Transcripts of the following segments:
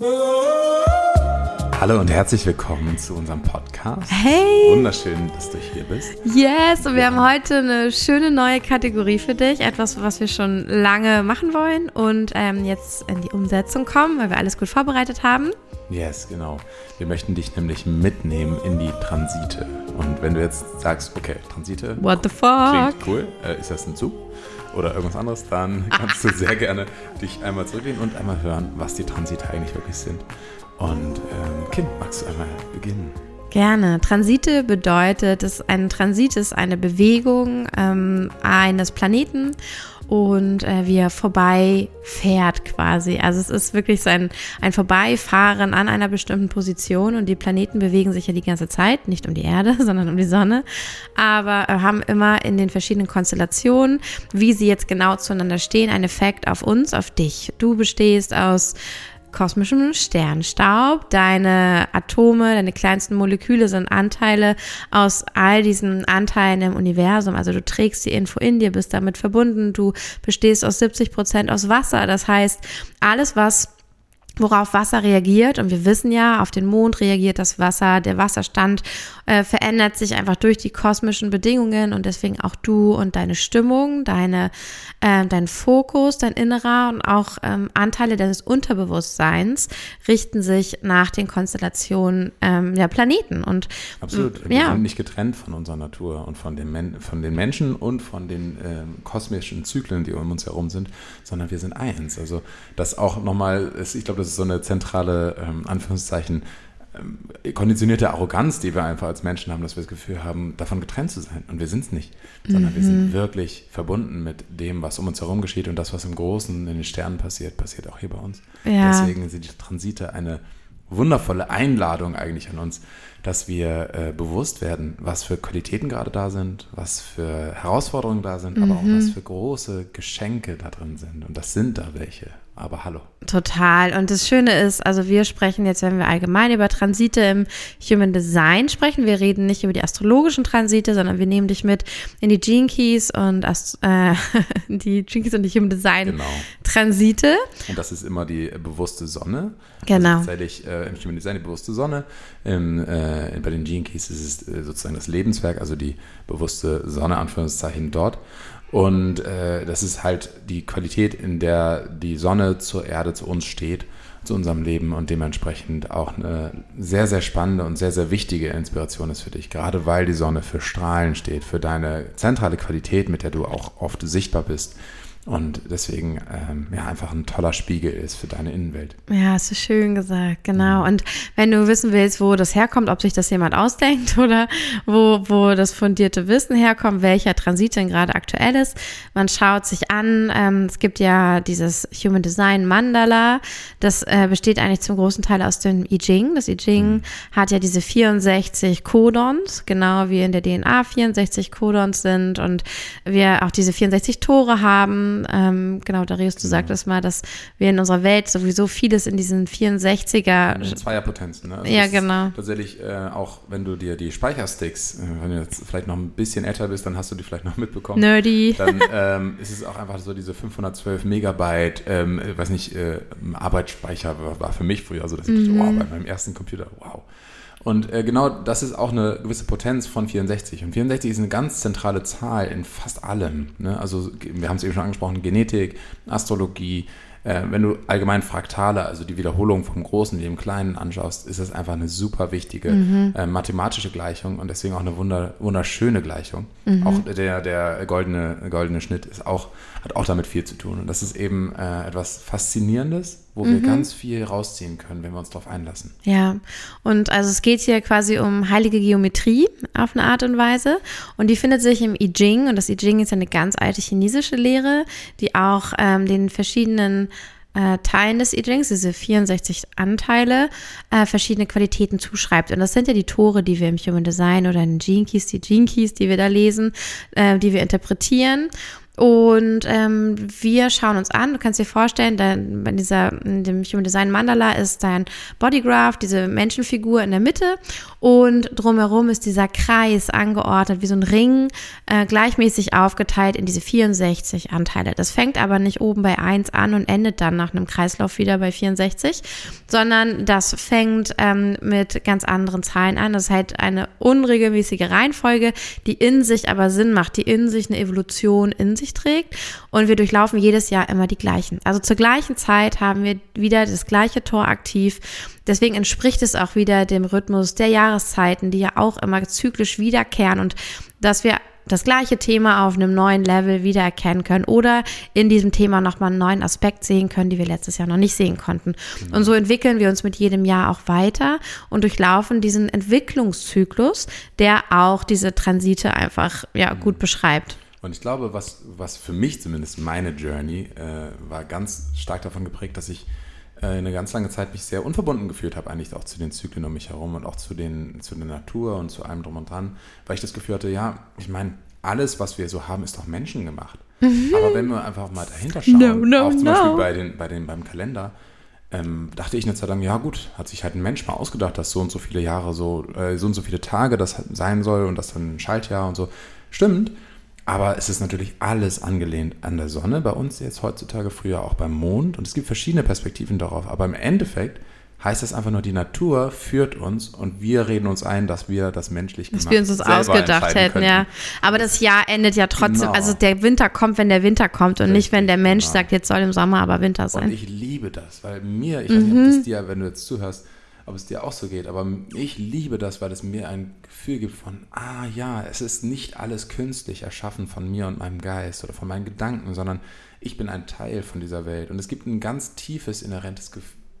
Hallo und herzlich willkommen zu unserem Podcast. Hey! Wunderschön, dass du hier bist. Yes, und wir haben heute eine schöne neue Kategorie für dich. Etwas, was wir schon lange machen wollen und ähm, jetzt in die Umsetzung kommen, weil wir alles gut vorbereitet haben. Yes, genau. Wir möchten dich nämlich mitnehmen in die Transite. Und wenn du jetzt sagst, okay, Transite. What the fuck? Klingt cool. Äh, ist das ein Zug? Oder irgendwas anderes, dann kannst du sehr gerne dich einmal zurücklehnen und einmal hören, was die Transite eigentlich wirklich sind. Und ähm, Kim, magst du einmal beginnen? Gerne. Transite bedeutet, dass ein Transit ist eine Bewegung ähm, eines Planeten und äh, wie er vorbeifährt quasi. Also es ist wirklich so ein, ein Vorbeifahren an einer bestimmten Position und die Planeten bewegen sich ja die ganze Zeit, nicht um die Erde, sondern um die Sonne, aber äh, haben immer in den verschiedenen Konstellationen, wie sie jetzt genau zueinander stehen, einen Effekt auf uns, auf dich. Du bestehst aus kosmischem Sternstaub. Deine Atome, deine kleinsten Moleküle sind Anteile aus all diesen Anteilen im Universum. Also du trägst die Info in dir, bist damit verbunden. Du bestehst aus 70 Prozent aus Wasser. Das heißt, alles, was worauf Wasser reagiert. Und wir wissen ja, auf den Mond reagiert das Wasser. Der Wasserstand äh, verändert sich einfach durch die kosmischen Bedingungen und deswegen auch du und deine Stimmung, deine, äh, dein Fokus, dein Innerer und auch ähm, Anteile deines Unterbewusstseins richten sich nach den Konstellationen ähm, der Planeten. Und absolut, wir ja. sind nicht getrennt von unserer Natur und von den, Men von den Menschen und von den ähm, kosmischen Zyklen, die um uns herum sind, sondern wir sind eins. Also das auch nochmal, ich glaube, das ist so eine zentrale, ähm, Anführungszeichen, ähm, konditionierte Arroganz, die wir einfach als Menschen haben, dass wir das Gefühl haben, davon getrennt zu sein. Und wir sind es nicht, sondern mhm. wir sind mhm. wirklich verbunden mit dem, was um uns herum geschieht und das, was im Großen in den Sternen passiert, passiert auch hier bei uns. Ja. Deswegen sind die Transite eine wundervolle Einladung eigentlich an uns, dass wir äh, bewusst werden, was für Qualitäten gerade da sind, was für Herausforderungen da sind, mhm. aber auch was mhm. für große Geschenke da drin sind. Und das sind da welche aber hallo. Total. Und das Schöne ist, also wir sprechen jetzt, wenn wir allgemein über Transite im Human Design sprechen, wir reden nicht über die astrologischen Transite, sondern wir nehmen dich mit in die Gene Keys und Ast äh, die Gene Keys und die Human Design genau. Transite. Und das ist immer die bewusste Sonne. Genau. Also tatsächlich äh, im Human Design die bewusste Sonne. Im, äh, bei den Gene Keys ist es äh, sozusagen das Lebenswerk, also die bewusste Sonne, Anführungszeichen dort. Und äh, das ist halt die Qualität, in der die Sonne zur Erde, zu uns steht, zu unserem Leben und dementsprechend auch eine sehr, sehr spannende und sehr, sehr wichtige Inspiration ist für dich, gerade weil die Sonne für Strahlen steht, für deine zentrale Qualität, mit der du auch oft sichtbar bist und deswegen ähm, ja einfach ein toller Spiegel ist für deine Innenwelt. Ja, hast du schön gesagt, genau. Und wenn du wissen willst, wo das herkommt, ob sich das jemand ausdenkt oder wo, wo das fundierte Wissen herkommt, welcher Transit denn gerade aktuell ist, man schaut sich an, ähm, es gibt ja dieses Human Design Mandala, das äh, besteht eigentlich zum großen Teil aus dem I Ching. Das I Ching mhm. hat ja diese 64 Codons, genau wie in der DNA 64 Codons sind und wir auch diese 64 Tore haben ähm, genau, Darius, du genau. sagtest mal, dass wir in unserer Welt sowieso vieles in diesen 64er. Zweierpotenzen, ne? Also ja, genau. Tatsächlich äh, auch, wenn du dir die Speichersticks, äh, wenn du jetzt vielleicht noch ein bisschen älter bist, dann hast du die vielleicht noch mitbekommen. Nerdy. Dann ähm, ist es auch einfach so diese 512 Megabyte, ähm, weiß nicht, äh, Arbeitsspeicher war, war, für mich früher so, dass ich mhm. dachte, wow, bei meinem ersten Computer, wow. Und äh, genau das ist auch eine gewisse Potenz von 64. Und 64 ist eine ganz zentrale Zahl in fast allem. Ne? Also wir haben es eben schon angesprochen, Genetik, Astrologie. Äh, wenn du allgemein Fraktale, also die Wiederholung vom Großen wie im Kleinen anschaust, ist das einfach eine super wichtige mhm. äh, mathematische Gleichung und deswegen auch eine wunder, wunderschöne Gleichung. Mhm. Auch der, der goldene, goldene Schnitt ist auch, hat auch damit viel zu tun. Und das ist eben äh, etwas Faszinierendes wo mhm. wir ganz viel rausziehen können, wenn wir uns darauf einlassen. Ja, und also es geht hier quasi um heilige Geometrie auf eine Art und Weise und die findet sich im I Ching und das I Ching ist eine ganz alte chinesische Lehre, die auch ähm, den verschiedenen äh, Teilen des I Chings, diese 64 Anteile, äh, verschiedene Qualitäten zuschreibt. Und das sind ja die Tore, die wir im Human Design oder in Gene Keys, die Gene Keys, die wir da lesen, äh, die wir interpretieren. Und ähm, wir schauen uns an, du kannst dir vorstellen, dein, bei dieser, in dem Human Design Mandala ist dein Bodygraph, diese Menschenfigur in der Mitte und drumherum ist dieser Kreis angeordnet, wie so ein Ring, äh, gleichmäßig aufgeteilt in diese 64 Anteile. Das fängt aber nicht oben bei 1 an und endet dann nach einem Kreislauf wieder bei 64, sondern das fängt ähm, mit ganz anderen Zahlen an. Das ist halt eine unregelmäßige Reihenfolge, die in sich aber Sinn macht, die in sich eine Evolution in sich trägt. Und wir durchlaufen jedes Jahr immer die gleichen. Also zur gleichen Zeit haben wir wieder das gleiche Tor aktiv. Deswegen entspricht es auch wieder dem Rhythmus der Jahreszeiten, die ja auch immer zyklisch wiederkehren und dass wir das gleiche Thema auf einem neuen Level wiedererkennen können oder in diesem Thema nochmal einen neuen Aspekt sehen können, die wir letztes Jahr noch nicht sehen konnten. Genau. Und so entwickeln wir uns mit jedem Jahr auch weiter und durchlaufen diesen Entwicklungszyklus, der auch diese Transite einfach ja, gut beschreibt. Und ich glaube, was, was für mich zumindest meine Journey äh, war ganz stark davon geprägt, dass ich äh, eine ganz lange Zeit mich sehr unverbunden gefühlt habe, eigentlich auch zu den Zyklen um mich herum und auch zu, den, zu der Natur und zu allem drum und dran, weil ich das Gefühl hatte, ja, ich meine, alles, was wir so haben, ist doch menschengemacht. Mhm. Aber wenn wir einfach mal dahinter schauen, no, no, auch zum no. Beispiel bei den, bei den, beim Kalender, ähm, dachte ich eine Zeit lang, ja gut, hat sich halt ein Mensch mal ausgedacht, dass so und so viele Jahre so, äh, so und so viele Tage das sein soll und das dann ein Schaltjahr und so. Stimmt, aber es ist natürlich alles angelehnt an der Sonne, bei uns jetzt heutzutage, früher auch beim Mond. Und es gibt verschiedene Perspektiven darauf. Aber im Endeffekt heißt es einfach nur, die Natur führt uns und wir reden uns ein, dass wir das menschlich gemacht Dass wir uns das ausgedacht hätten, könnten. ja. Aber das Jahr endet ja trotzdem, genau. also der Winter kommt, wenn der Winter kommt und Richtig, nicht, wenn der Mensch genau. sagt, jetzt soll im Sommer aber Winter sein. Und ich liebe das, weil mir, ich mhm. weiß nicht, ob das dir, wenn du jetzt zuhörst, ob es dir auch so geht, aber ich liebe das, weil es mir ein Gefühl gibt von, ah ja, es ist nicht alles künstlich erschaffen von mir und meinem Geist oder von meinen Gedanken, sondern ich bin ein Teil von dieser Welt. Und es gibt ein ganz tiefes, inhärentes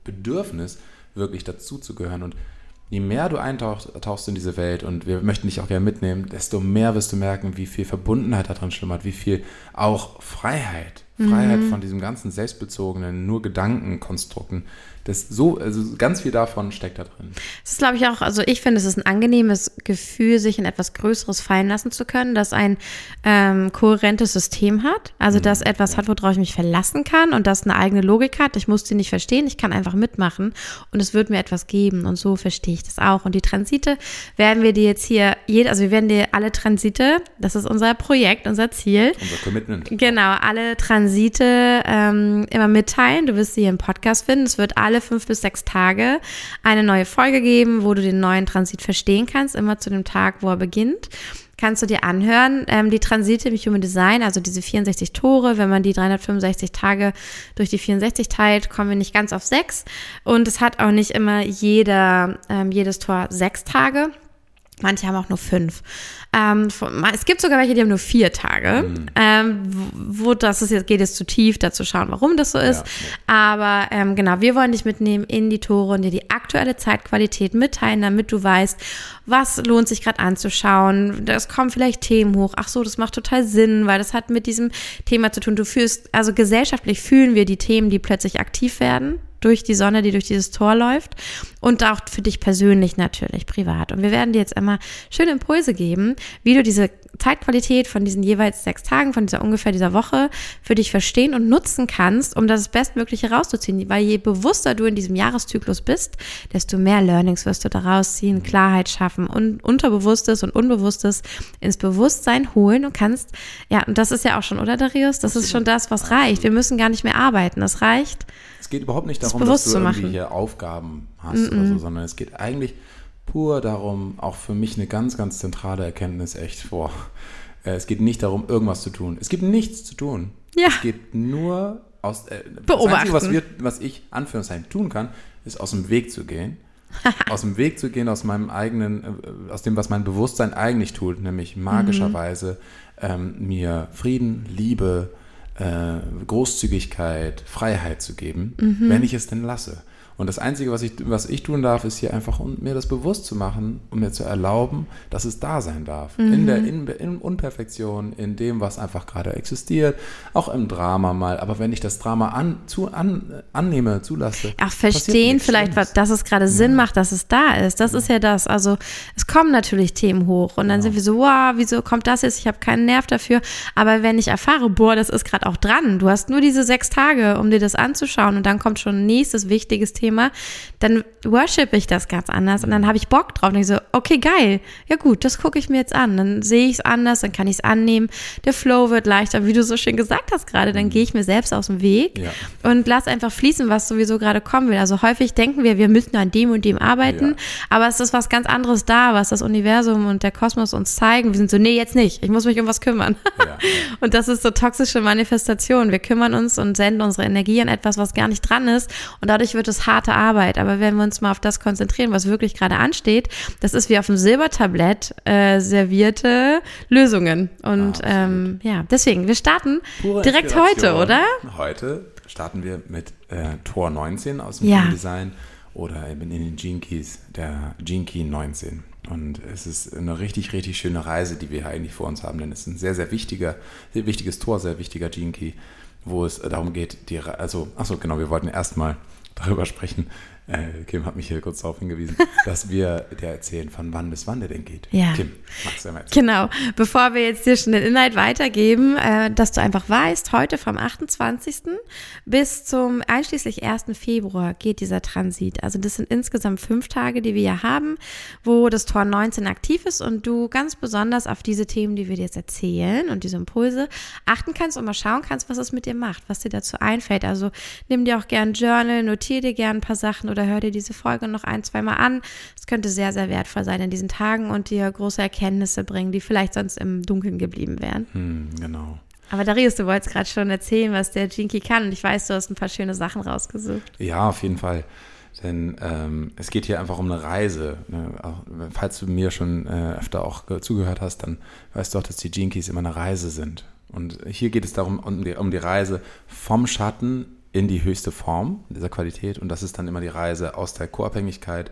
Bedürfnis, wirklich dazu zu gehören. Und je mehr du eintauchst in diese Welt und wir möchten dich auch gerne mitnehmen, desto mehr wirst du merken, wie viel Verbundenheit da drin schlummert, wie viel auch Freiheit, Freiheit mhm. von diesem ganzen selbstbezogenen, nur Gedankenkonstrukten, das so, also ganz viel davon steckt da drin. Das ist, glaube ich, auch, also ich finde, es ist ein angenehmes Gefühl, sich in etwas Größeres fallen lassen zu können, das ein ähm, kohärentes System hat. Also, mhm. das etwas hat, worauf ich mich verlassen kann und das eine eigene Logik hat. Ich muss die nicht verstehen, ich kann einfach mitmachen und es wird mir etwas geben. Und so verstehe ich das auch. Und die Transite werden wir dir jetzt hier, also wir werden dir alle Transite, das ist unser Projekt, unser Ziel. Unser Commitment. Genau, alle Transite ähm, immer mitteilen. Du wirst sie hier im Podcast finden. Es wird alle alle fünf bis sechs Tage eine neue Folge geben, wo du den neuen Transit verstehen kannst, immer zu dem Tag, wo er beginnt kannst du dir anhören. Ähm, die Transite im Human Design, also diese 64 Tore, wenn man die 365 Tage durch die 64 teilt, kommen wir nicht ganz auf sechs. Und es hat auch nicht immer jeder, ähm, jedes Tor sechs Tage. Manche haben auch nur fünf. Ähm, es gibt sogar welche, die haben nur vier Tage. Mhm. Ähm, wo das ist jetzt, geht es zu tief, dazu schauen, warum das so ist. Ja. Aber ähm, genau, wir wollen dich mitnehmen in die Tore und dir die aktuelle Zeitqualität mitteilen, damit du weißt, was lohnt sich gerade anzuschauen. Es kommen vielleicht Themen hoch. Ach so, das macht total Sinn, weil das hat mit diesem Thema zu tun. Du fühlst, also gesellschaftlich fühlen wir die Themen, die plötzlich aktiv werden durch die Sonne, die durch dieses Tor läuft und auch für dich persönlich natürlich, privat. Und wir werden dir jetzt immer schöne Impulse geben, wie du diese Zeitqualität von diesen jeweils sechs Tagen, von dieser ungefähr dieser Woche für dich verstehen und nutzen kannst, um das Bestmögliche rauszuziehen. Weil je bewusster du in diesem Jahreszyklus bist, desto mehr Learnings wirst du daraus ziehen, Klarheit schaffen und Unterbewusstes und Unbewusstes ins Bewusstsein holen und kannst, ja, und das ist ja auch schon, oder Darius? Das ist schon das, was reicht. Wir müssen gar nicht mehr arbeiten. Das reicht. Es geht überhaupt nicht darum, dass du irgendwie hier Aufgaben hast mm -mm. oder so, sondern es geht eigentlich pur darum, auch für mich eine ganz, ganz zentrale Erkenntnis echt vor. Äh, es geht nicht darum, irgendwas zu tun. Es gibt nichts zu tun. Ja. Es geht nur aus. Äh, Beobachten. Das Einzige, was, wir, was ich, Anführungszeichen, tun kann, ist aus dem Weg zu gehen. aus dem Weg zu gehen, aus meinem eigenen, äh, aus dem, was mein Bewusstsein eigentlich tut, nämlich magischerweise mhm. ähm, mir Frieden, Liebe, äh, Großzügigkeit, Freiheit zu geben, mhm. wenn ich es denn lasse. Und das Einzige, was ich, was ich tun darf, ist hier einfach, um mir das bewusst zu machen und mir zu erlauben, dass es da sein darf. Mhm. In der in, in Unperfektion, in dem, was einfach gerade existiert, auch im Drama mal. Aber wenn ich das Drama an, zu, an, annehme, zulasse. Auch verstehen vielleicht, was, dass es gerade Sinn macht, dass es da ist. Das ja. ist ja das. Also es kommen natürlich Themen hoch und dann genau. sind wir so, wow, wieso kommt das jetzt? Ich habe keinen Nerv dafür. Aber wenn ich erfahre, boah, das ist gerade auch dran, du hast nur diese sechs Tage, um dir das anzuschauen und dann kommt schon ein nächstes wichtiges Thema, dann worship ich das ganz anders und dann habe ich Bock drauf und ich so, okay, geil, ja gut, das gucke ich mir jetzt an. Dann sehe ich es anders, dann kann ich es annehmen. Der Flow wird leichter, wie du so schön gesagt hast gerade, dann gehe ich mir selbst aus dem Weg ja. und lass einfach fließen, was sowieso gerade kommen will. Also häufig denken wir, wir müssen an dem und dem arbeiten, ja. aber es ist was ganz anderes da, was das Universum und der Kosmos uns zeigen. Wir sind so, nee, jetzt nicht, ich muss mich um was kümmern. Ja. und das ist so toxische Manifestation. Wir kümmern uns und senden unsere Energie an etwas, was gar nicht dran ist und dadurch wird es harte Arbeit. Aber wenn wir uns mal auf das konzentrieren, was wirklich gerade ansteht, das ist wie auf dem Silbertablett äh, servierte Lösungen. Und ah, ähm, ja, deswegen, wir starten Pure direkt heute, oder? Heute starten wir mit äh, Tor 19 aus dem ja. Design oder eben in den Keys, der Key 19. Und es ist eine richtig, richtig schöne Reise, die wir hier eigentlich vor uns haben, denn es ist ein sehr, sehr wichtiger, sehr wichtiges Tor, sehr wichtiger Gene Key, wo es darum geht, die, also, achso, genau, wir wollten erstmal darüber sprechen, äh, Kim hat mich hier kurz darauf hingewiesen, dass wir dir erzählen, von wann bis wann der denn geht. Ja. Kim, magst du mal erzählen? Genau. Bevor wir jetzt dir schon den Inhalt weitergeben, äh, dass du einfach weißt, heute vom 28. bis zum einschließlich 1. Februar geht dieser Transit. Also das sind insgesamt fünf Tage, die wir ja haben, wo das Tor 19 aktiv ist und du ganz besonders auf diese Themen, die wir dir jetzt erzählen und diese Impulse achten kannst und mal schauen kannst, was es mit dir macht, was dir dazu einfällt. Also nimm dir auch gern Journal, notiere dir gern ein paar Sachen oder oder hör dir diese Folge noch ein, zweimal an. Es könnte sehr, sehr wertvoll sein in diesen Tagen und dir große Erkenntnisse bringen, die vielleicht sonst im Dunkeln geblieben wären. Hm, genau. Aber Darius, du wolltest gerade schon erzählen, was der Jinky kann und ich weiß, du hast ein paar schöne Sachen rausgesucht. Ja, auf jeden Fall. Denn ähm, es geht hier einfach um eine Reise. Ne? Auch, falls du mir schon äh, öfter auch zugehört hast, dann weißt du auch, dass die Jinkies immer eine Reise sind. Und hier geht es darum, um die, um die Reise vom Schatten in die höchste Form dieser Qualität und das ist dann immer die Reise aus der Co-Abhängigkeit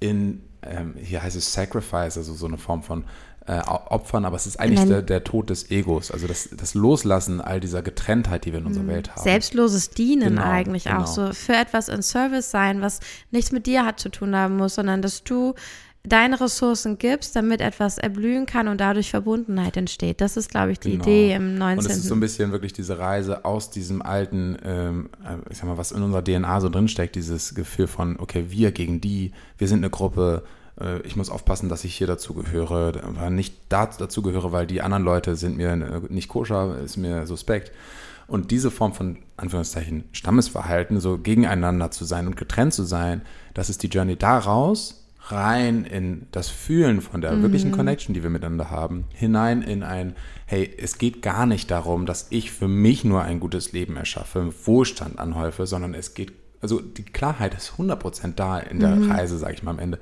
in, ähm, hier heißt es Sacrifice, also so eine Form von äh, Opfern, aber es ist eigentlich der, der, Tod des Egos, also das, das Loslassen all dieser Getrenntheit, die wir in unserer mhm. Welt haben. Selbstloses Dienen genau, eigentlich genau. auch so, für etwas in Service sein, was nichts mit dir hat zu tun haben muss, sondern dass du deine Ressourcen gibst, damit etwas erblühen kann und dadurch Verbundenheit entsteht. Das ist, glaube ich, die genau. Idee im 19. Und es ist so ein bisschen wirklich diese Reise aus diesem alten, ähm, äh, ich sag mal, was in unserer DNA so drinsteckt, dieses Gefühl von, okay, wir gegen die, wir sind eine Gruppe, äh, ich muss aufpassen, dass ich hier dazugehöre, nicht dazugehöre, weil die anderen Leute sind mir äh, nicht koscher, ist mir suspekt. Und diese Form von, Anführungszeichen, Stammesverhalten, so gegeneinander zu sein und getrennt zu sein, das ist die Journey daraus, rein in das Fühlen von der mhm. wirklichen Connection, die wir miteinander haben, hinein in ein, hey, es geht gar nicht darum, dass ich für mich nur ein gutes Leben erschaffe, Wohlstand anhäufe, sondern es geht, also die Klarheit ist 100% da in der mhm. Reise, sage ich mal am Ende,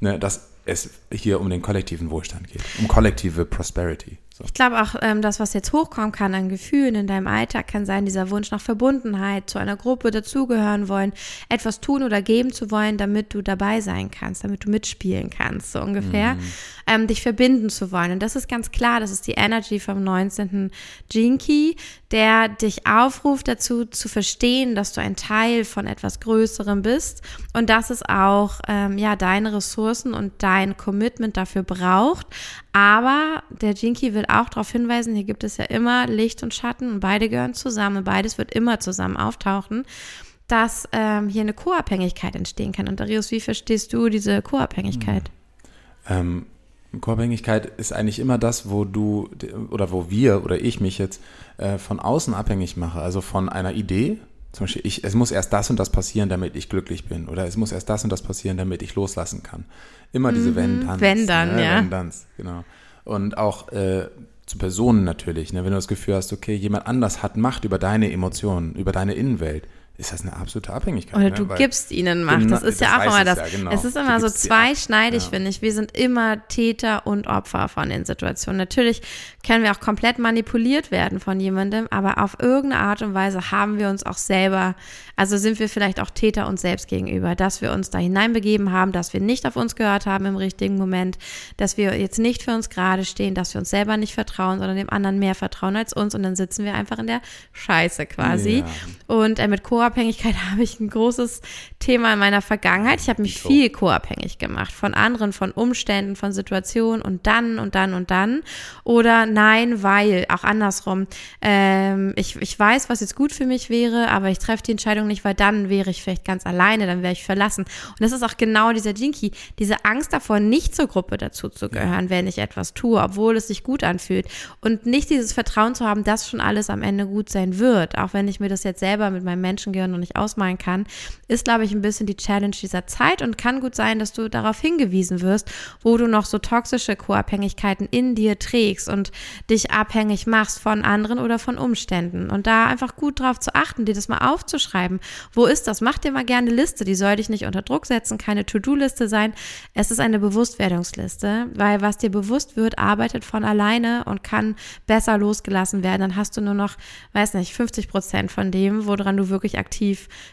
ne, dass es hier um den kollektiven Wohlstand geht, um kollektive Prosperity. So. Ich glaube auch, ähm, das, was jetzt hochkommen kann an Gefühlen in deinem Alltag, kann sein, dieser Wunsch nach Verbundenheit, zu einer Gruppe dazugehören wollen, etwas tun oder geben zu wollen, damit du dabei sein kannst, damit du mitspielen kannst, so ungefähr. Mhm. Ähm, dich verbinden zu wollen. Und das ist ganz klar, das ist die Energy vom 19. Gene Key, der dich aufruft dazu zu verstehen, dass du ein Teil von etwas Größerem bist und dass es auch ähm, ja deine Ressourcen und dein Commitment dafür braucht. Aber der Jinky will auch darauf hinweisen, hier gibt es ja immer Licht und Schatten und beide gehören zusammen. Beides wird immer zusammen auftauchen, dass ähm, hier eine Co-Abhängigkeit entstehen kann. Und Darius, wie verstehst du diese Co-Abhängigkeit? Ähm, Co-Abhängigkeit ist eigentlich immer das, wo du oder wo wir oder ich mich jetzt äh, von außen abhängig mache, also von einer Idee. Zum Beispiel, ich, es muss erst das und das passieren, damit ich glücklich bin. Oder es muss erst das und das passieren, damit ich loslassen kann. Immer diese mhm, Wenn-Dann. Wenn dann, ne? ja. Wenn dann, genau. Und auch äh, zu Personen natürlich. Ne? Wenn du das Gefühl hast, okay, jemand anders hat Macht über deine Emotionen, über deine Innenwelt, ist das eine absolute Abhängigkeit. Oder ne? du Weil- gibst ihnen Macht. Genau, das ist ja das auch weiß immer das. ja, genau. Es ist immer so zweischneidig, Ja. finde ich. Wir sind immer Täter und Opfer von den Situationen. Natürlich können wir auch komplett manipuliert werden von jemandem, aber auf irgendeine Art und Weise haben wir uns auch selber, also sind wir vielleicht auch Täter uns selbst gegenüber, dass wir uns da hineinbegeben haben, dass wir nicht auf uns gehört haben im richtigen Moment, dass wir jetzt nicht für uns gerade stehen, dass wir uns selber nicht vertrauen, sondern dem anderen mehr vertrauen als uns und dann sitzen wir einfach in der Scheiße quasi. Ja. Und äh, mit Co-Abhängigkeit habe ich ein großes Thema in meiner Vergangenheit. Ich habe mich viel co-abhängig gemacht von anderen, von Umständen, von Situationen und dann und dann und dann. Oder nein, weil, auch andersrum. Ähm, ich, ich weiß, was jetzt gut für mich wäre, aber ich treffe die Entscheidung nicht, weil dann wäre ich vielleicht ganz alleine, dann wäre ich verlassen. Und das ist auch genau dieser Jinky, diese Angst davor, nicht zur Gruppe dazu zu gehören, wenn ich etwas tue, obwohl es sich gut anfühlt. Und nicht dieses Vertrauen zu haben, dass schon alles am Ende gut sein wird, auch wenn ich mir das jetzt selber mit meinem Menschengehirn noch nicht ausmalen kann, ist, glaube ich, ein bisschen die Challenge dieser Zeit und kann gut sein, dass du darauf hingewiesen wirst, wo du noch so toxische Co-Abhängigkeiten in dir trägst und dich abhängig machst von anderen oder von Umständen. Und da einfach gut drauf zu achten, dir das mal aufzuschreiben. Wo ist das? Mach dir mal gerne eine Liste. Die soll dich nicht unter Druck setzen, keine To-Do-Liste sein. Es ist eine Bewusstwerdungsliste, weil was dir bewusst wird, arbeitet von alleine und kann besser losgelassen werden. Dann hast du nur noch, weiß nicht, 50 Prozent von dem, woran du wirklich aktiv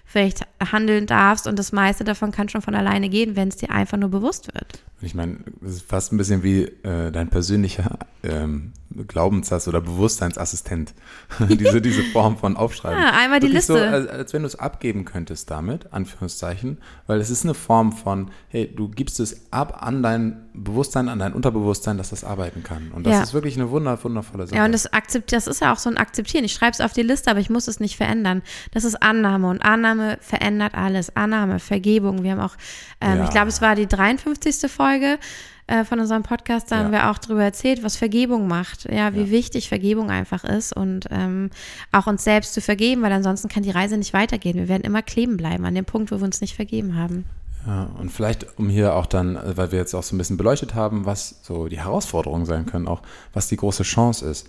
vielleicht handeln darfst. Und das meiste davon kann schon von alleine gehen, wenn es dir einfach nur bewusst wird. Ich meine, das ist fast ein bisschen wie äh, dein persönlicher ähm, Glaubenssatz oder Bewusstseinsassistent. diese, diese Form von Aufschreiben. Ja, einmal die Wirklich Liste. So, als, als wenn du es abgeben könntest damit, Anführungszeichen, weil es ist eine Form von, hey, du gibst es ab an dein Bewusstsein, an dein Unterbewusstsein, dass das arbeiten kann. Und das Ja. ist wirklich eine wunder, wundervolle Sache. Ja, und das, akzept, das ist ja auch so ein Akzeptieren. Ich schreibe es auf die Liste, aber ich muss es nicht verändern. Das ist Annahme und Annahme verändert alles. Annahme, Vergebung. Wir haben auch, ähm, Ja. ich glaube, es war die 53. Folge äh, von unserem Podcast, da haben Ja. wir auch darüber erzählt, was Vergebung macht. Ja, wie Ja. wichtig Vergebung einfach ist und ähm, auch uns selbst zu vergeben, weil ansonsten kann die Reise nicht weitergehen. Wir werden immer kleben bleiben an dem Punkt, wo wir uns nicht vergeben haben. Ja, und vielleicht, um hier auch dann, äh, weil wir jetzt auch so ein bisschen beleuchtet haben, was so die Herausforderungen sein können, auch was die große Chance ist.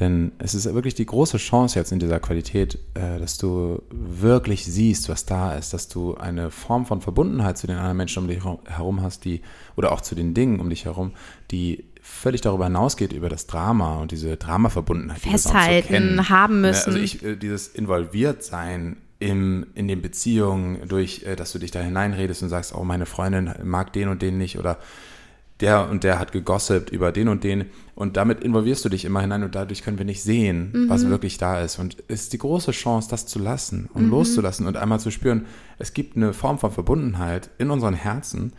Denn es ist wirklich die große Chance jetzt in dieser Qualität, äh, dass du wirklich siehst, was da ist, dass du eine Form von Verbundenheit zu den anderen Menschen um dich herum- hast, die, oder auch zu den Dingen um dich herum, die völlig darüber hinausgeht, über das Drama und diese Dramaverbundenheit. die wir sonst so Festhalten, kennen. haben Ne, müssen. Also ich, äh, dieses Involviertsein im, in den Beziehungen, durch, äh, dass du dich da hineinredest und sagst, oh, meine Freundin mag den und den nicht oder der und der hat gegossipt über den und den und damit involvierst du dich immer hinein und dadurch können wir nicht sehen, Mhm. was wirklich da ist und es ist die große Chance, das zu lassen und Mhm. loszulassen und einmal zu spüren, es gibt eine Form von Verbundenheit in unseren Herzen,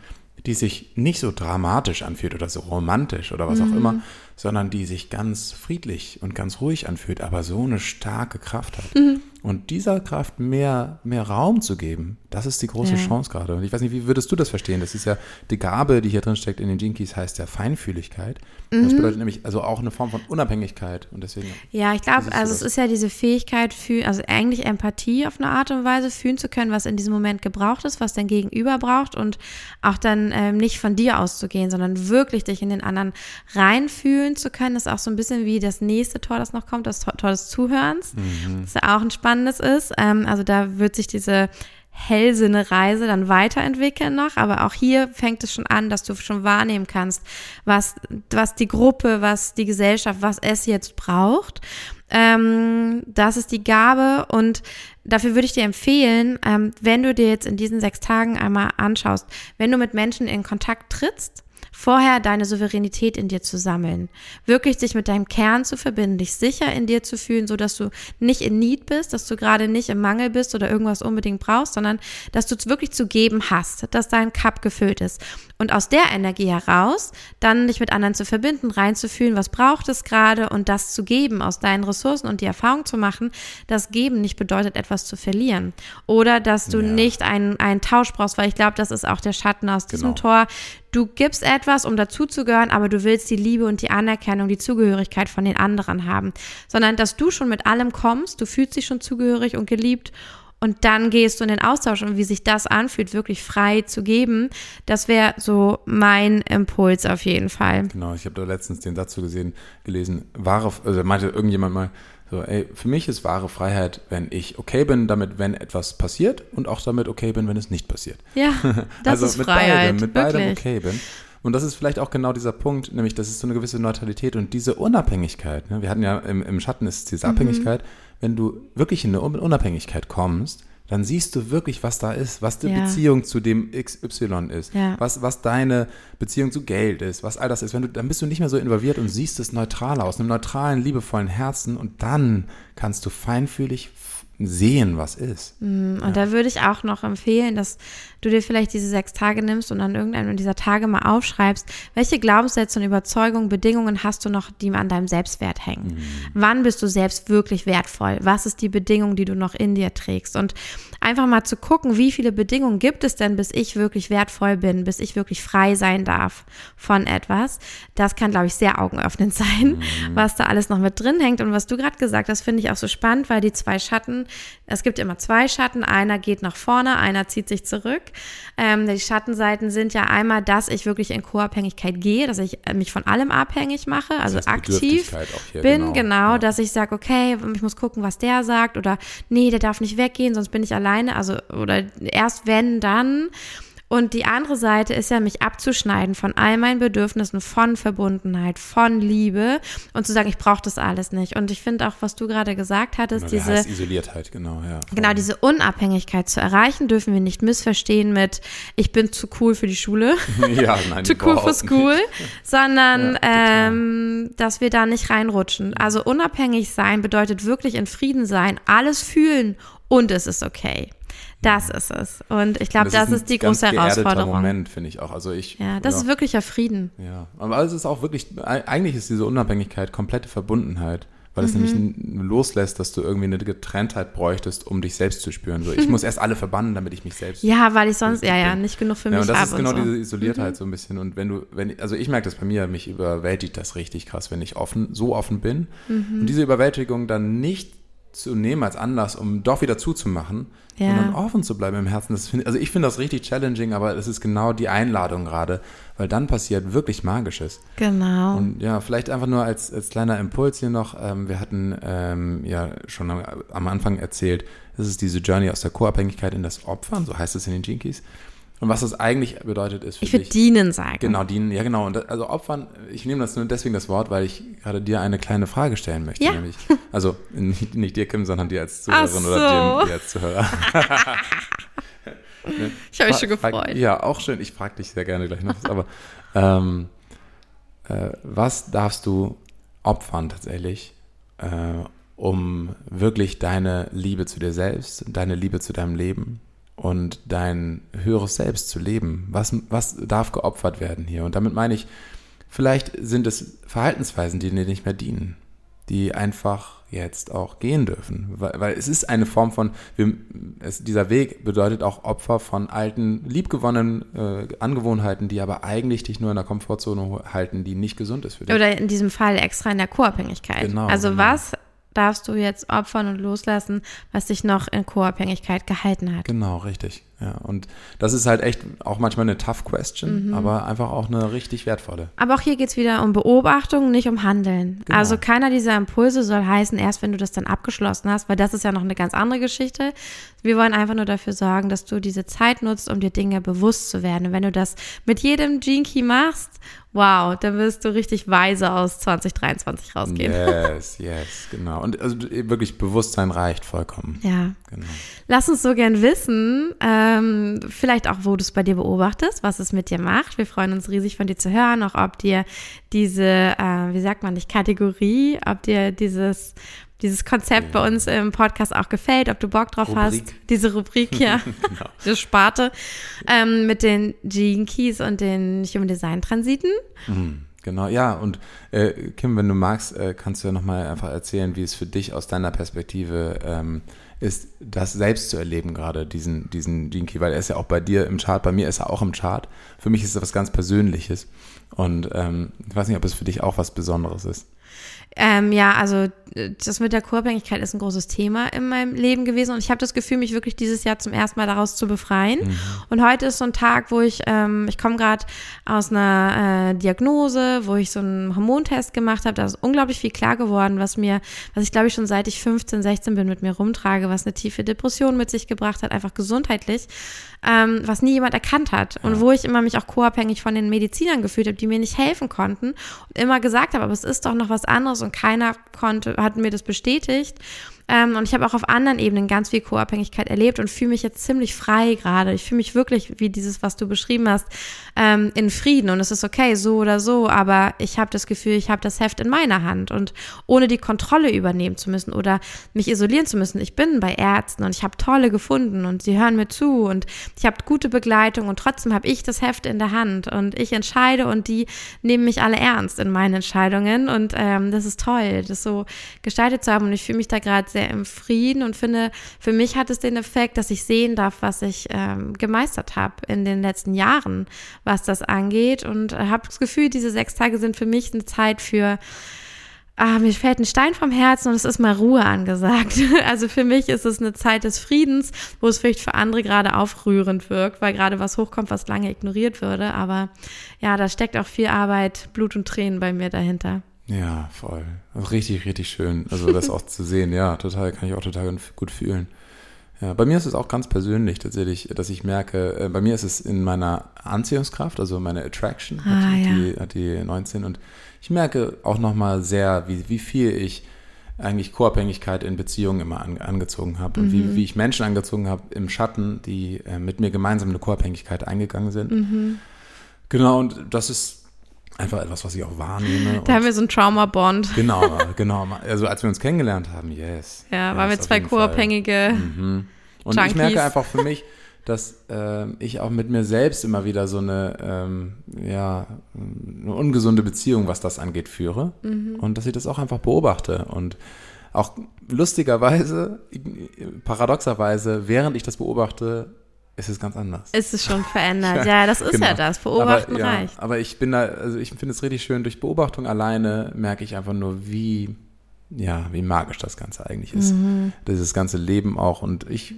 die sich nicht so dramatisch anfühlt oder so romantisch oder was Mhm. auch immer, sondern die sich ganz friedlich und ganz ruhig anfühlt, aber so eine starke Kraft hat. Mhm. Und dieser Kraft mehr, mehr Raum zu geben, das ist die große Ja. Chance gerade. Und ich weiß nicht, wie würdest du das verstehen? Das ist ja die Gabe, die hier drin steckt in den Jinkies, heißt ja Feinfühligkeit. Mhm. Das bedeutet nämlich also auch eine Form von Unabhängigkeit. Und deswegen, Ja, ich glaube, also das? es ist ja diese Fähigkeit, fühl, also eigentlich Empathie auf eine Art und Weise fühlen zu können, was in diesem Moment gebraucht ist, was dein Gegenüber braucht und auch dann ähm, nicht von dir auszugehen, sondern wirklich dich in den anderen reinfühlen zu können, ist auch so ein bisschen wie das nächste Tor, das noch kommt, das Tor des Zuhörens, das ja auch ein spannendes ist. Ähm, also da wird sich diese Hellsinne-Reise dann weiterentwickeln noch, aber auch hier fängt es schon an, dass du schon wahrnehmen kannst, was, was die Gruppe, was die Gesellschaft, was es jetzt braucht. Ähm, das ist die Gabe und dafür würde ich dir empfehlen, ähm, wenn du dir jetzt in diesen sechs Tagen einmal anschaust, wenn du mit Menschen in Kontakt trittst, vorher deine Souveränität in dir zu sammeln, wirklich dich mit deinem Kern zu verbinden, dich sicher in dir zu fühlen, so dass du nicht in Need bist, dass du gerade nicht im Mangel bist oder irgendwas unbedingt brauchst, sondern dass du es wirklich zu geben hast, dass dein Cup gefüllt ist. Und aus der Energie heraus dann dich mit anderen zu verbinden, reinzufühlen, was braucht es gerade und das zu geben aus deinen Ressourcen und die Erfahrung zu machen, dass geben nicht bedeutet, etwas zu verlieren. Oder dass du Ja. nicht einen, einen Tausch brauchst, weil ich glaube, das ist auch der Schatten aus diesem Genau. Tor. Du gibst etwas, um dazuzugehören, aber du willst die Liebe und die Anerkennung, die Zugehörigkeit von den anderen haben. Sondern, dass du schon mit allem kommst, du fühlst dich schon zugehörig und geliebt und dann gehst du in den Austausch und wie sich das anfühlt, wirklich frei zu geben, das wäre so mein Impuls auf jeden Fall. genau, ich habe da letztens den Satz so gesehen, gelesen, wahre, also meinte irgendjemand mal, So, ey, für mich ist wahre Freiheit, wenn ich okay bin damit, wenn etwas passiert und auch damit okay bin, wenn es nicht passiert. Ja, das also ist mit Freiheit. Beidem, mit beidem wirklich. okay bin. Und das ist vielleicht auch genau dieser Punkt, nämlich das ist so eine gewisse Neutralität und diese Unabhängigkeit. Ne? Wir hatten ja im, im Schatten ist diese Mhm. Abhängigkeit. Wenn du wirklich in eine Un- Unabhängigkeit kommst, dann siehst du wirklich, was da ist, was die Ja. Beziehung zu dem XY ist, Ja. was, was deine Beziehung zu Geld ist, was all das ist. Wenn du, dann bist du nicht mehr so involviert und siehst es neutral aus, einem neutralen, liebevollen Herzen und dann kannst du feinfühlig sehen, was ist. Und da würde ich auch noch empfehlen, dass du dir vielleicht diese sechs Tage nimmst und an irgendeinem dieser Tage mal aufschreibst, welche Glaubenssätze und Überzeugungen, Bedingungen hast du noch, die an deinem Selbstwert hängen. Wann bist du selbst wirklich wertvoll? Was ist die Bedingung, die du noch in dir trägst? Und einfach mal zu gucken, wie viele Bedingungen gibt es denn, bis ich wirklich wertvoll bin, bis ich wirklich frei sein darf von etwas. Das kann, glaube ich, sehr augenöffnend sein, was da alles noch mit drin hängt. Und was du gerade gesagt hast, finde ich auch so spannend, weil die zwei Schatten, es gibt immer zwei Schatten, einer geht nach vorne, einer zieht sich zurück. Ähm, die Schattenseiten sind ja einmal, dass ich wirklich in Co-Abhängigkeit gehe, dass ich äh, mich von allem abhängig mache, also heißt aktiv hier, bin, genau. genau, Ja. dass ich sage, okay, ich muss gucken, was der sagt oder nee, der darf nicht weggehen, sonst bin ich alleine, also oder erst wenn, dann. Und die andere Seite ist ja, mich abzuschneiden von all meinen Bedürfnissen, von Verbundenheit, von Liebe und zu sagen, ich brauche das alles nicht. Und ich finde auch, was du gerade gesagt hattest, Oder diese, Isoliertheit, genau, ja. Genau, diese Unabhängigkeit zu erreichen, dürfen wir nicht missverstehen mit, ich bin zu cool für die Schule, ja, nein, zu cool for überhaupt school, sondern Ja, ähm, dass wir da nicht reinrutschen. Also unabhängig sein bedeutet wirklich in Frieden sein, alles fühlen und es ist okay. Das ist es. Und ich glaube, das, ein ist die große Herausforderung. Moment, finde ich auch. Also ich, Ja, das ist wirklicher Frieden. Ja, aber es ist auch wirklich, eigentlich ist diese Unabhängigkeit komplette Verbundenheit, weil es Mhm. nämlich loslässt, dass du irgendwie eine Getrenntheit bräuchtest, um dich selbst zu spüren. So, ich muss erst alle verbannen, damit ich mich selbst. Ja, weil ich sonst, ja, ja, nicht genug für Ja, mich und das habe ist genau so. Mhm. diese Isoliertheit so ein bisschen. Und wenn du, wenn, also ich merke das bei mir, mich überwältigt das richtig krass, wenn ich offen, so offen bin. Mhm. Und diese Überwältigung dann nicht zu nehmen als Anlass, um doch wieder zuzumachen, Ja. sondern offen zu bleiben im Herzen. Das find, also ich finde das richtig challenging, aber es ist genau die Einladung gerade, weil dann passiert wirklich Magisches. Genau. Und ja, vielleicht einfach nur als, als kleiner Impuls hier noch. Ähm, wir hatten ähm, ja schon am, am Anfang erzählt, es ist diese Journey aus der Co-Abhängigkeit in das Opfern, so heißt es in den Jinkies. Und was das eigentlich bedeutet, ist für ich würde dienen sagen. Genau, dienen, ja genau. Und das, also Opfern, ich nehme das nur deswegen das Wort, weil ich gerade dir eine kleine Frage stellen möchte. Ja. Nämlich, also nicht, nicht dir, Kim, sondern dir als Zuhörerin oder so. Jim, dir als Zuhörer. Ich habe mich schon Frag- gefreut. Ja, auch schön. Ich frage dich sehr gerne gleich noch was. Aber ähm, äh, was darfst du opfern tatsächlich, äh, um wirklich deine Liebe zu dir selbst, deine Liebe zu deinem Leben und dein höheres Selbst zu leben? Was, was darf geopfert werden hier? Und damit meine ich, vielleicht sind es Verhaltensweisen, die dir nicht mehr dienen, die einfach jetzt auch gehen dürfen. Weil, weil es ist eine Form von, wir, es, dieser Weg bedeutet auch Opfer von alten, liebgewonnenen äh, Angewohnheiten, die aber eigentlich dich nur in der Komfortzone halten, die nicht gesund ist für dich. Oder in diesem Fall extra in der Co-Abhängigkeit. Genau, also genau. was darfst du jetzt opfern und loslassen, was dich noch in Co-Abhängigkeit gehalten hat? Genau, richtig. Ja, und das ist halt echt auch manchmal eine tough question, Mhm. aber einfach auch eine richtig wertvolle. Aber auch hier geht es wieder um Beobachtung, nicht um Handeln. Genau. Also keiner dieser Impulse soll heißen, erst wenn du das dann abgeschlossen hast, weil das ist ja noch eine ganz andere Geschichte. Wir wollen einfach nur dafür sorgen, dass du diese Zeit nutzt, um dir Dinge bewusst zu werden. Und wenn du das mit jedem Key machst, wow, dann wirst du richtig weise aus 2023 rausgehen. Yes, yes, genau. Und also wirklich Bewusstsein reicht vollkommen. Ja. Genau. Lass uns so gern wissen, ähm, vielleicht auch, wo du es bei dir beobachtest, was es mit dir macht. Wir freuen uns riesig von dir zu hören, auch ob dir diese, äh, wie sagt man nicht, Kategorie, ob dir dieses, dieses Konzept bei uns im Podcast auch gefällt, ob du Bock drauf Rubrik. hast. Diese Rubrik hier, Genau. diese Sparte, ähm, mit den Gene Keys und den Human Design Transiten. Mhm, Genau, ja. Und äh, Kim, wenn du magst, äh, kannst du ja nochmal einfach erzählen, wie es für dich aus deiner Perspektive ähm, ist, das selbst zu erleben, gerade diesen, diesen Gene Key, weil er ist ja auch bei dir im Chart, bei mir ist er auch im Chart. Für mich ist es was ganz Persönliches. Und ähm, ich weiß nicht, ob es für dich auch was Besonderes ist. Ähm, ja, also das mit der Co-Abhängigkeit ist ein großes Thema in meinem Leben gewesen und ich habe das Gefühl, mich wirklich dieses Jahr zum ersten Mal daraus zu befreien. Mhm. Und heute ist so ein Tag, wo ich, ähm, ich komme gerade aus einer äh, Diagnose, wo ich so einen Hormontest gemacht habe. Da ist unglaublich viel klar geworden, was mir, was ich glaube ich schon seit ich 15, 16 bin mit mir rumtrage, was eine tiefe Depression mit sich gebracht hat, einfach gesundheitlich ähm, was nie jemand erkannt hat und wo ich immer mich auch co-abhängig von den Medizinern gefühlt habe, die mir nicht helfen konnten und immer gesagt habe, aber es ist doch noch was anderes und keiner konnte, hat mir das bestätigt. Ähm, und ich habe auch auf anderen Ebenen ganz viel Co-Abhängigkeit erlebt und fühle mich jetzt ziemlich frei gerade. Ich fühle mich wirklich, wie dieses, was du beschrieben hast, ähm, in Frieden. Und es ist okay, so oder so, aber ich habe das Gefühl, ich habe das Heft in meiner Hand und ohne die Kontrolle übernehmen zu müssen oder mich isolieren zu müssen. Ich bin bei Ärzten und ich habe tolle gefunden und sie hören mir zu und ich habe gute Begleitung und trotzdem habe ich das Heft in der Hand und ich entscheide und die nehmen mich alle ernst in meinen Entscheidungen und ähm, das ist toll, das so gestaltet zu haben und ich fühle mich da gerade sehr im Frieden und finde, für mich hat es den Effekt, dass ich sehen darf, was ich ähm, gemeistert habe in den letzten Jahren, was das angeht. Und habe das Gefühl, diese sechs Tage sind für mich eine Zeit für Ah, mir fällt ein Stein vom Herzen und es ist mal Ruhe angesagt. Also für mich ist es eine Zeit des Friedens, wo es vielleicht für andere gerade aufrührend wirkt, weil gerade was hochkommt, was lange ignoriert würde. Aber ja, da steckt auch viel Arbeit, Blut und Tränen bei mir dahinter. Ja, voll. Also richtig, richtig schön. Also das auch zu sehen, ja, total, kann ich auch total gut fühlen. Ja, bei mir ist es auch ganz persönlich tatsächlich, dass ich merke, äh, bei mir ist es in meiner Anziehungskraft, also meine Attraction ah, hat, ja. die, hat die 19 und ich merke auch nochmal sehr, wie, wie viel ich eigentlich Co-Abhängigkeit in Beziehungen immer an, angezogen habe und wie, mhm. wie ich Menschen angezogen habe im Schatten, die äh, mit mir gemeinsam eine Co-Abhängigkeit eingegangen sind. Mhm. Genau, und das ist einfach etwas, was ich auch wahrnehme. Da haben wir so ein Trauma-Bond. Genau, genau. Also als wir uns kennengelernt haben, yes. Ja, yes, waren wir zwei co-abhängige mhm. Und Junkies. ich merke einfach für mich, dass äh, ich auch mit mir selbst immer wieder so eine, ähm, ja, eine ungesunde Beziehung, was das angeht, führe. Mhm. Und dass ich das auch einfach beobachte. Und auch lustigerweise, paradoxerweise, während ich das beobachte, ist es ganz anders. Ist es schon verändert. ja, das ist genau. ja das. Beobachten aber, ja, reicht. Aber ich bin da, also ich finde es richtig schön, durch Beobachtung alleine merke ich einfach nur, wie, ja, wie magisch das Ganze eigentlich ist. Mhm. Dieses ganze Leben auch. Und ich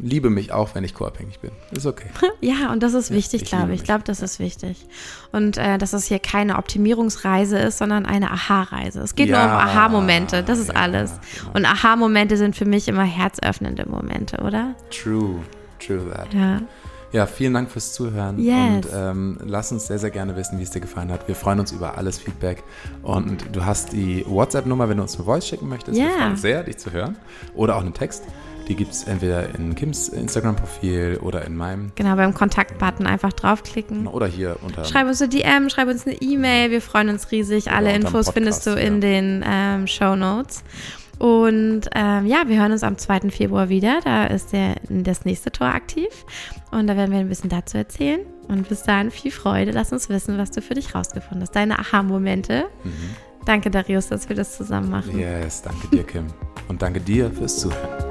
liebe mich auch, wenn ich co-abhängig bin. Ist okay. ja, und das ist wichtig, ja, glaube ich. Ich glaube, das ist wichtig. Und äh, dass es hier keine Optimierungsreise ist, sondern eine Aha-Reise. Es geht ja, nur um Aha-Momente. Das ist alles. Genau. Und Aha-Momente sind für mich immer herzöffnende Momente, oder? True. True that. Ja. Ja, vielen Dank fürs Zuhören yes. und ähm, lass uns sehr, sehr gerne wissen, wie es dir gefallen hat. Wir freuen uns über alles Feedback und du hast die WhatsApp-Nummer, wenn du uns eine Voice schicken möchtest. Yeah. Wir freuen uns sehr, dich zu hören oder auch einen Text. Die gibt es entweder in Kims Instagram-Profil oder in meinem. Genau, beim Kontakt-Button einfach draufklicken. Genau, oder hier unter. Schreib uns eine DM, schreib uns eine E-Mail. Wir freuen uns riesig. Alle Infos Podcast, findest du in ja. den ähm, Show Notes. Und ähm, ja, wir hören uns am 2. Februar wieder. Da ist der, das nächste Tor aktiv. Und da werden wir ein bisschen dazu erzählen. Und bis dahin viel Freude. Lass uns wissen, was du für dich rausgefunden hast. Deine Aha-Momente. Mhm. Danke, Darius, dass wir das zusammen machen. Yes, danke dir, Kim. Und danke dir fürs Zuhören.